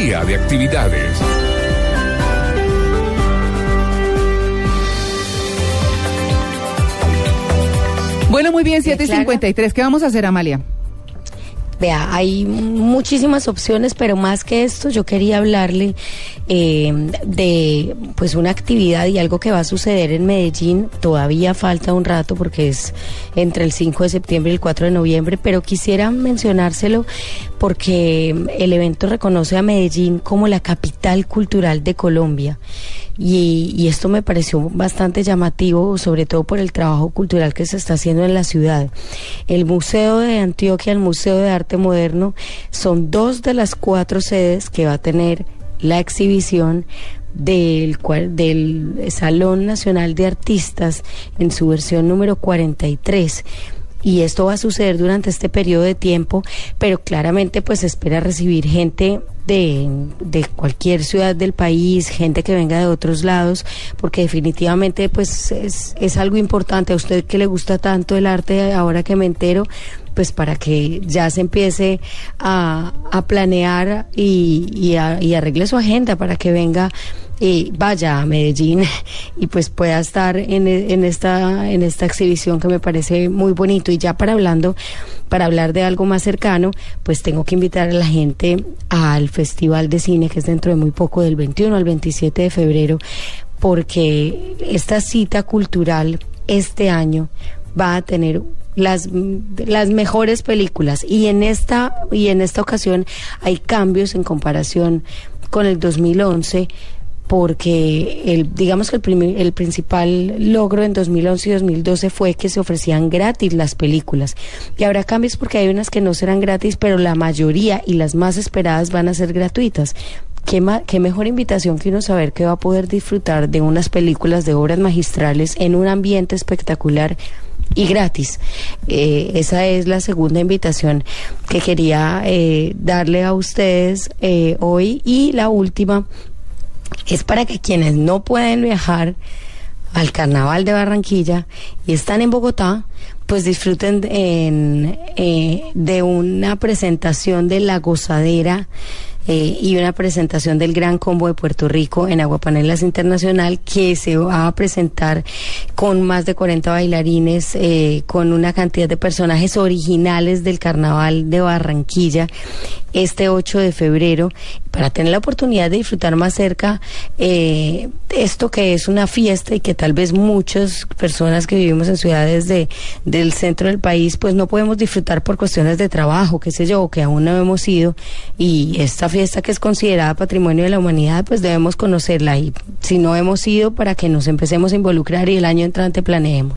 Guía de actividades. Bueno, muy bien, 7.53. ¿Qué vamos a hacer, Amalia? Vea, hay muchísimas opciones, pero más que esto, yo quería hablarle eh, de pues una actividad y algo que va a suceder en Medellín. Todavía falta un rato porque es entre el 5 de septiembre y el 4 de noviembre, pero quisiera mencionárselo porque el evento reconoce a Medellín como la capital cultural de Colombia. Y, y, esto me pareció bastante llamativo, sobre todo por el trabajo cultural que se está haciendo en la ciudad. El Museo de Antioquia, el Museo de Arte Moderno, son dos de las cuatro sedes que va a tener la exhibición del, del Salón Nacional de Artistas en su versión número 43 y esto va a suceder durante este periodo de tiempo, pero claramente pues espera recibir gente de, de, cualquier ciudad del país, gente que venga de otros lados, porque definitivamente pues es, es algo importante. A usted que le gusta tanto el arte, ahora que me entero, pues para que ya se empiece a, a planear y, y, y arregle su agenda para que venga y vaya a Medellín y pues pueda estar en, en, esta en esta exhibición que me parece muy bonito. Y ya para hablando para hablar de algo más cercano pues tengo que invitar a la gente al Festival de Cine que es dentro de muy poco del 21 al 27 de febrero porque esta cita cultural este año va a tener las, las mejores películas. Y en esta y en esta ocasión hay cambios en comparación con el 2011 porque el, digamos que el, primer, el principal logro en 2011 y 2012 fue que se ofrecían gratis las películas. Y habrá cambios porque hay unas que no serán gratis, pero la mayoría y las más esperadas van a ser gratuitas. ¿Qué, qué mejor invitación que uno saber que va a poder disfrutar de unas películas de obras magistrales en un ambiente espectacular y gratis. Eh, esa es la segunda invitación que quería eh, darle a ustedes eh, hoy y la última es para que quienes no pueden viajar al carnaval de Barranquilla y están en Bogotá, pues disfruten en, eh, de una presentación de La Gozadera eh, y una presentación del Gran Combo de Puerto Rico en Aguapanelas Internacional que se va a presentar con más de 40 bailarines, eh, con una cantidad de personajes originales del Carnaval de Barranquilla este 8 de febrero para tener la oportunidad de disfrutar más cerca eh, esto que es una fiesta y que tal vez muchas personas que vivimos en ciudades de, del centro del país pues no podemos disfrutar por cuestiones de trabajo, qué sé yo, que aún no hemos ido y esta fiesta que es considerada patrimonio de la humanidad pues debemos conocerla y si no hemos ido para que nos empecemos a involucrar y el año entrante planeemos.